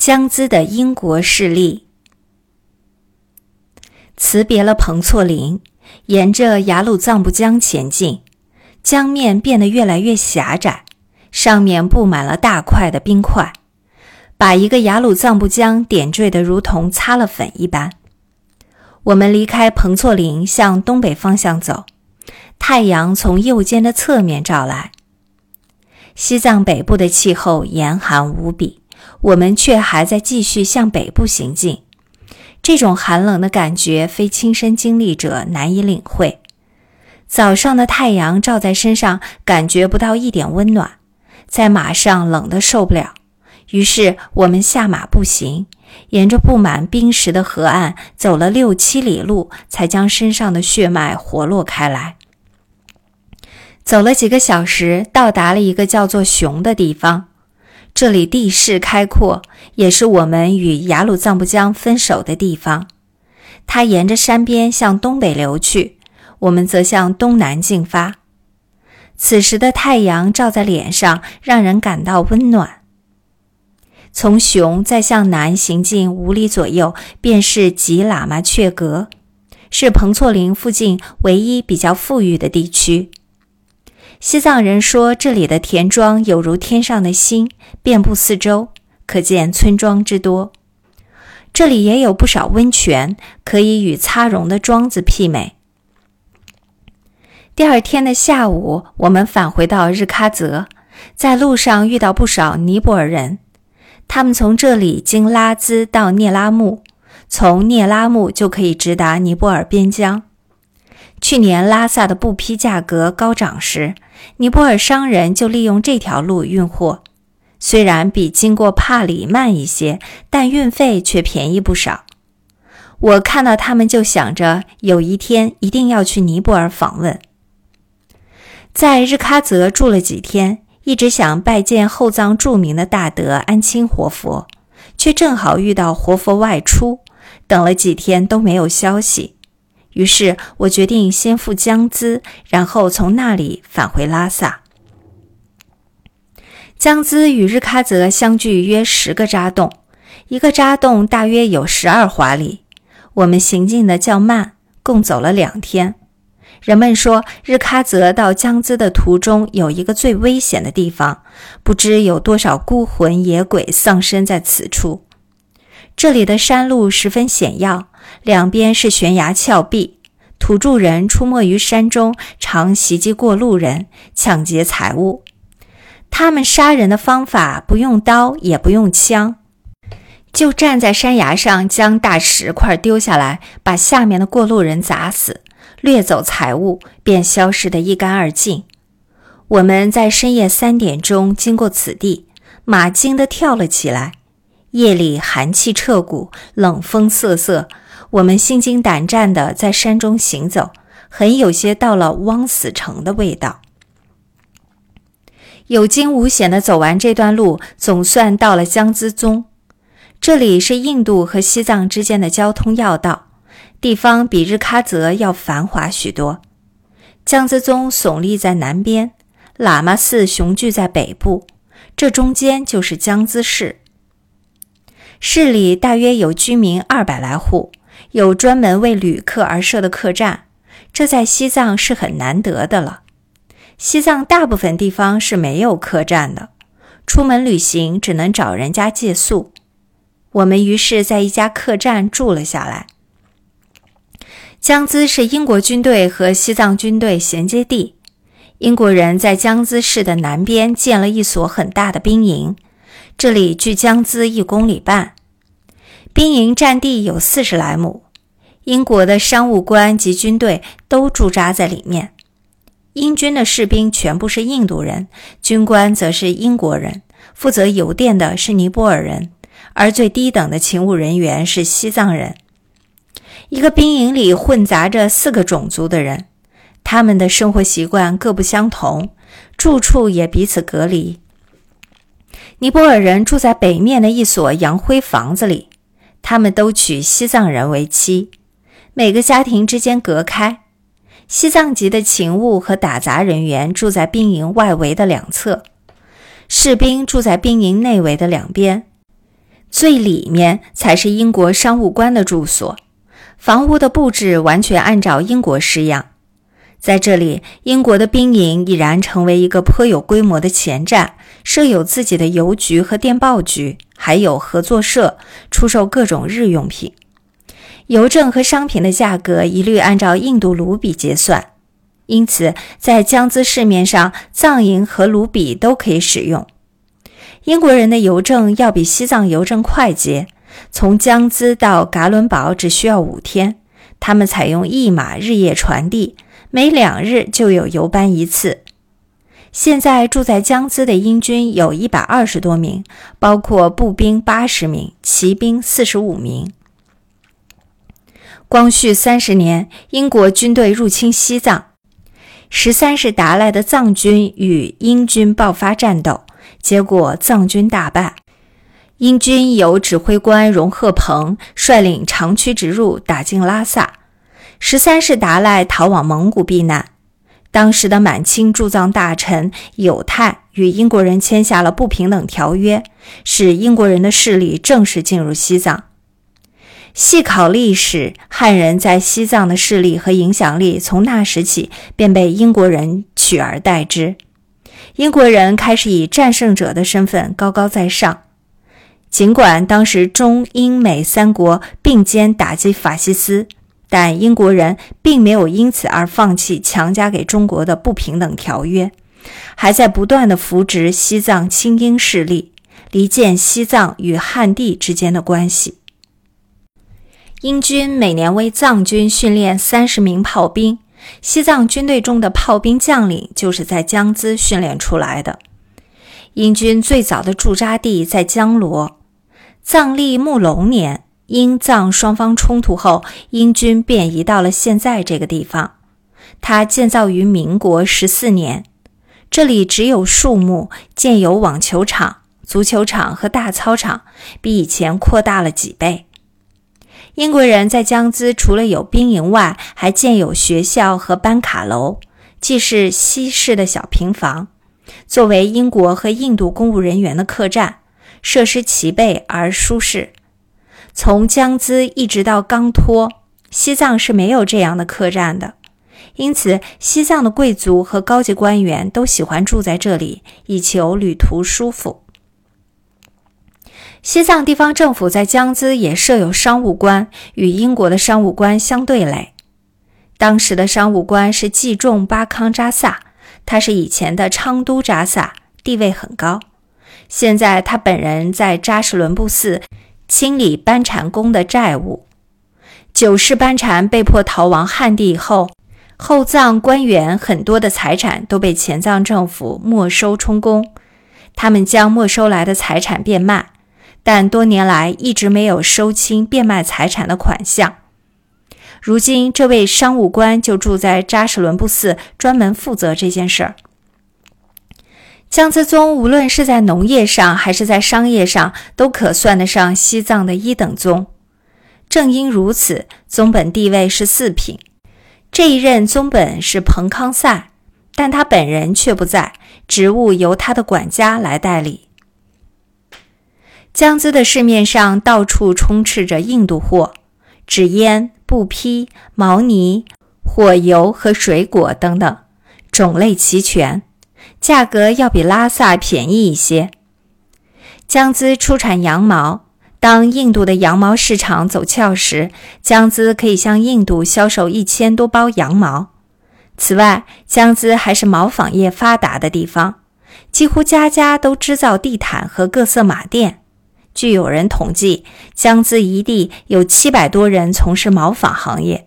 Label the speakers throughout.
Speaker 1: 江孜的英国势力。辞别了彭措林，沿着雅鲁藏布江前进，江面变得越来越狭窄，上面布满了大块的冰块，把一个雅鲁藏布江点缀得如同擦了粉一般。我们离开彭措林，向东北方向走，太阳从右肩的侧面照来。西藏北部的气候严寒无比，我们却还在继续向北部行进。这种寒冷的感觉，非亲身经历者难以领会。早上的太阳照在身上，感觉不到一点温暖，在马上冷得受不了。于是我们下马步行，沿着布满冰石的河岸走了六七里路，才将身上的血脉活络开来。走了几个小时，到达了一个叫做熊的地方。这里地势开阔，也是我们与雅鲁藏布江分手的地方。它沿着山边向东北流去，我们则向东南进发。此时的太阳照在脸上，让人感到温暖。从熊再向南行进五里左右，便是吉喇嘛却格，是彭措林附近唯一比较富裕的地区。西藏人说，这里的田庄有如天上的星，遍布四周，可见村庄之多。这里也有不少温泉，可以与擦绒的庄子媲美。第二天的下午，我们返回到日喀则，在路上遇到不少尼泊尔人，他们从这里经拉孜到聂拉木，从聂拉木就可以直达尼泊尔边疆。去年拉萨的布匹价格高涨时，尼泊尔商人就利用这条路运货。虽然比经过帕里慢一些，但运费却便宜不少。我看到他们就想着有一天一定要去尼泊尔访问。在日喀则住了几天，一直想拜见后藏著名的大德安钦活佛，却正好遇到活佛外出，等了几天都没有消息。于是我决定先赴江孜，然后从那里返回拉萨。江孜与日喀则相距约十个扎洞，一个扎洞大约有十二华里。我们行进的较慢，共走了两天。人们说，日喀则到江孜的途中有一个最危险的地方，不知有多少孤魂野鬼丧身在此处。这里的山路十分险要。两边是悬崖峭壁，土著人出没于山中，常袭击过路人，抢劫财物。他们杀人的方法不用刀，也不用枪，就站在山崖上，将大石块丢下来，把下面的过路人砸死，掠走财物，便消失得一干二净。我们在深夜三点钟经过此地，马惊得跳了起来。夜里寒气彻骨，冷风瑟瑟。我们心惊胆战地在山中行走，很有些到了汪死城的味道。有惊无险地走完这段路，总算到了江孜宗。这里是印度和西藏之间的交通要道，地方比日喀则要繁华许多。江孜宗耸立在南边，喇嘛寺雄踞在北部，这中间就是江孜市。市里大约有居民二百来户。有专门为旅客而设的客栈，这在西藏是很难得的了。西藏大部分地方是没有客栈的，出门旅行只能找人家借宿。我们于是，在一家客栈住了下来。江孜是英国军队和西藏军队衔接地，英国人在江孜市的南边建了一所很大的兵营，这里距江孜一公里半。兵营占地有四十来亩，英国的商务官及军队都驻扎在里面。英军的士兵全部是印度人，军官则是英国人，负责邮电的是尼泊尔人，而最低等的勤务人员是西藏人。一个兵营里混杂着四个种族的人，他们的生活习惯各不相同，住处也彼此隔离。尼泊尔人住在北面的一所洋灰房子里。他们都娶西藏人为妻，每个家庭之间隔开。西藏籍的勤务和打杂人员住在兵营外围的两侧，士兵住在兵营内围的两边。最里面才是英国商务官的住所，房屋的布置完全按照英国式样。在这里，英国的兵营已然成为一个颇有规模的前站，设有自己的邮局和电报局，还有合作社，出售各种日用品。邮政和商品的价格一律按照印度卢比结算，因此在江孜市面上，藏银和卢比都可以使用。英国人的邮政要比西藏邮政快捷，从江孜到噶伦堡只需要五天。他们采用驿马日夜传递。每两日就有邮班一次。现在住在江孜的英军有一百二十多名，包括步兵八十名，骑兵四十五名。光绪三十年，英国军队入侵西藏，十三世达赖的藏军与英军爆发战斗，结果藏军大败。英军由指挥官荣鹤鹏率领长驱直入，打进拉萨。十三世达赖逃往蒙古避难，当时的满清驻藏大臣有泰与英国人签下了不平等条约，使英国人的势力正式进入西藏。细考历史，汉人在西藏的势力和影响力从那时起便被英国人取而代之，英国人开始以战胜者的身份高高在上。尽管当时中英美三国并肩打击法西斯。但英国人并没有因此而放弃强加给中国的不平等条约，还在不断的扶植西藏亲英势力，离间西藏与汉地之间的关系。英军每年为藏军训练三十名炮兵，西藏军队中的炮兵将领就是在江孜训练出来的。英军最早的驻扎地在江罗，藏历木龙年。英藏双方冲突后，英军便移到了现在这个地方。它建造于民国十四年，这里只有树木，建有网球场、足球场和大操场，比以前扩大了几倍。英国人在江孜除了有兵营外，还建有学校和班卡楼，既是西式的小平房，作为英国和印度公务人员的客栈，设施齐备而舒适。从江孜一直到刚托，西藏是没有这样的客栈的，因此西藏的贵族和高级官员都喜欢住在这里，以求旅途舒服。西藏地方政府在江孜也设有商务官，与英国的商务官相对垒。当时的商务官是季仲巴康扎萨，他是以前的昌都扎萨，地位很高。现在他本人在扎什伦布寺。清理班禅宫的债务，九世班禅被迫逃亡汉地以后，后藏官员很多的财产都被前藏政府没收充公，他们将没收来的财产变卖，但多年来一直没有收清变卖财产的款项。如今，这位商务官就住在扎什伦布寺，专门负责这件事儿。江泽宗无论是在农业上还是在商业上，都可算得上西藏的一等宗。正因如此，宗本地位是四品。这一任宗本是彭康塞，但他本人却不在，职务由他的管家来代理。江孜的市面上到处充斥着印度货，纸烟、布匹、毛呢、火油和水果等等，种类齐全。价格要比拉萨便宜一些。江孜出产羊毛，当印度的羊毛市场走俏时，江孜可以向印度销售一千多包羊毛。此外，江孜还是毛纺业发达的地方，几乎家家都织造地毯和各色马垫。据有人统计，江孜一地有七百多人从事毛纺行业。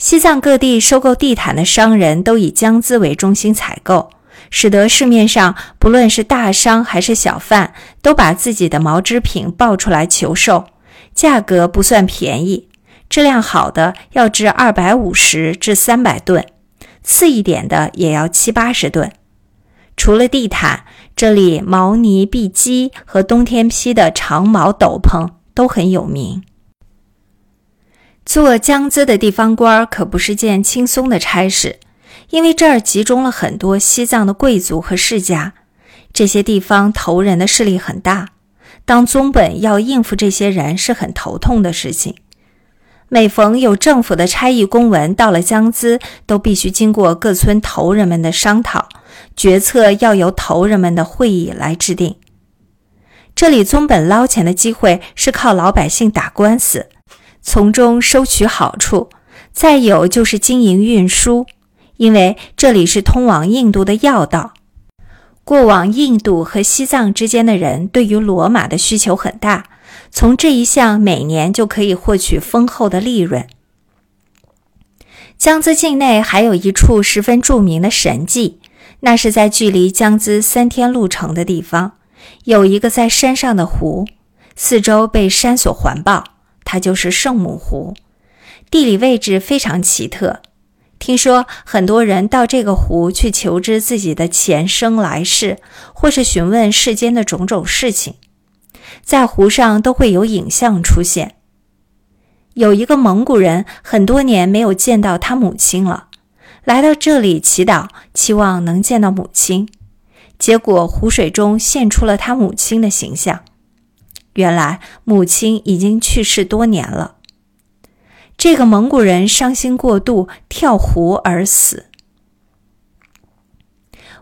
Speaker 1: 西藏各地收购地毯的商人都以江孜为中心采购，使得市面上不论是大商还是小贩，都把自己的毛织品报出来求售，价格不算便宜，质量好的要值二百五十至三百吨，次一点的也要七八十吨。除了地毯，这里毛呢碧鸡和冬天披的长毛斗篷都很有名。做江孜的地方官可不是件轻松的差事，因为这儿集中了很多西藏的贵族和世家，这些地方头人的势力很大，当宗本要应付这些人是很头痛的事情。每逢有政府的差役公文到了江孜，都必须经过各村头人们的商讨，决策要由头人们的会议来制定。这里宗本捞钱的机会是靠老百姓打官司，从中收取好处；再有就是经营运输，因为这里是通往印度的要道。过往印度和西藏之间的人对于罗马的需求很大。从这一项每年就可以获取丰厚的利润。江孜境内还有一处十分著名的神迹，那是在距离江孜三天路程的地方，有一个在山上的湖，四周被山所环抱，它就是圣母湖。地理位置非常奇特，听说很多人到这个湖去求知自己的前生来世，或是询问世间的种种事情。在湖上都会有影像出现。有一个蒙古人很多年没有见到他母亲了，来到这里祈祷，期望能见到母亲。结果湖水中现出了他母亲的形象。原来母亲已经去世多年了。这个蒙古人伤心过度，跳湖而死。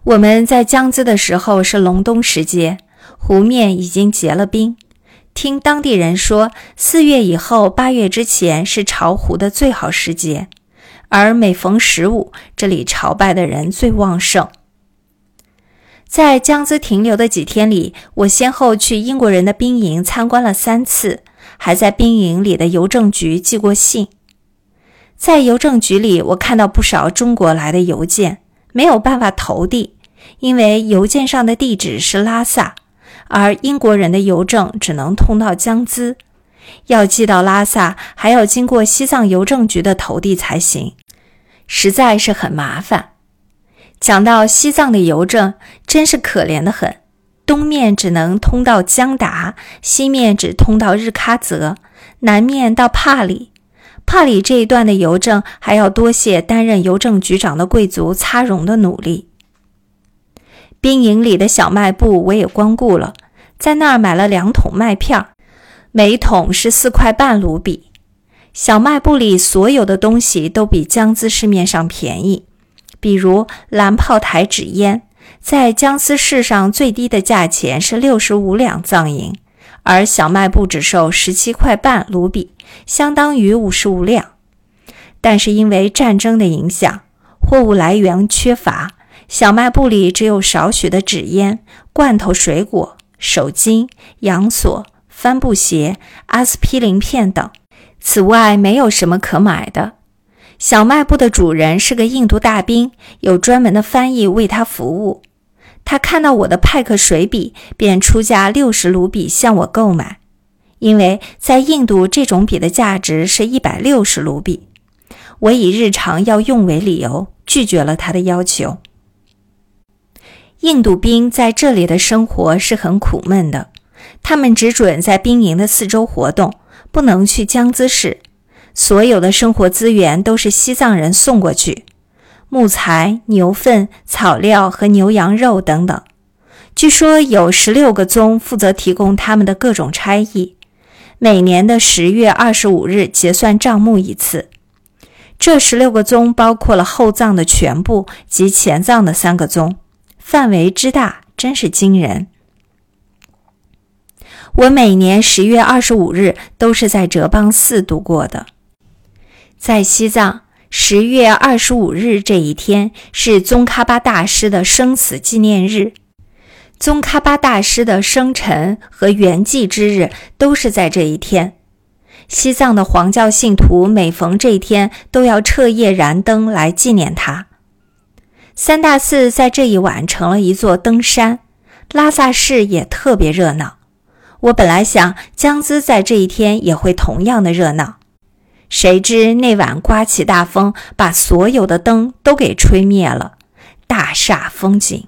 Speaker 1: 我们在江孜的时候是隆冬时节。湖面已经结了冰，听当地人说，四月以后、八月之前是潮湖的最好时节，而每逢十五，这里朝拜的人最旺盛。在江孜停留的几天里，我先后去英国人的兵营参观了三次，还在兵营里的邮政局寄过信。在邮政局里，我看到不少中国来的邮件，没有办法投递，因为邮件上的地址是拉萨。而英国人的邮政只能通到江孜，要寄到拉萨，还要经过西藏邮政局的投递才行，实在是很麻烦。讲到西藏的邮政，真是可怜的很，东面只能通到江达，西面只通到日喀则，南面到帕里。帕里这一段的邮政还要多谢担任邮政局长的贵族擦绒的努力。兵营里的小卖部我也光顾了，在那儿买了两桶麦片，每桶是四块半卢比。小卖部里所有的东西都比江孜市面上便宜，比如蓝炮台纸烟，在江孜市上最低的价钱是六十五两藏银，而小卖部只售十七块半卢比，相当于五十五两。但是因为战争的影响，货物来源缺乏。小卖部里只有少许的纸烟、罐头、水果、手巾、阳锁、帆布鞋、阿司匹林片等，此外没有什么可买的。小卖部的主人是个印度大兵，有专门的翻译为他服务。他看到我的派克水笔，便出价六十卢比向我购买，因为在印度这种笔的价值是一百六十卢比。我以日常要用为理由，拒绝了他的要求。印度兵在这里的生活是很苦闷的，他们只准在兵营的四周活动，不能去江孜市。所有的生活资源都是西藏人送过去，木材、牛粪、草料和牛羊肉等等。据说有十六个宗负责提供他们的各种差役，每年的十月二十五日结算账目一次。这十六个宗包括了后藏的全部及前藏的三个宗。范围之大，真是惊人。我每年十月二十五日都是在哲邦寺度过的。在西藏，十月二十五日这一天是宗喀巴大师的生死纪念日。宗喀巴大师的生辰和圆寂之日都是在这一天。西藏的黄教信徒每逢这一天都要彻夜燃灯来纪念他。三大寺在这一晚成了一座灯山，拉萨市也特别热闹。我本来想江孜在这一天也会同样的热闹，谁知那晚刮起大风，把所有的灯都给吹灭了，大煞风景。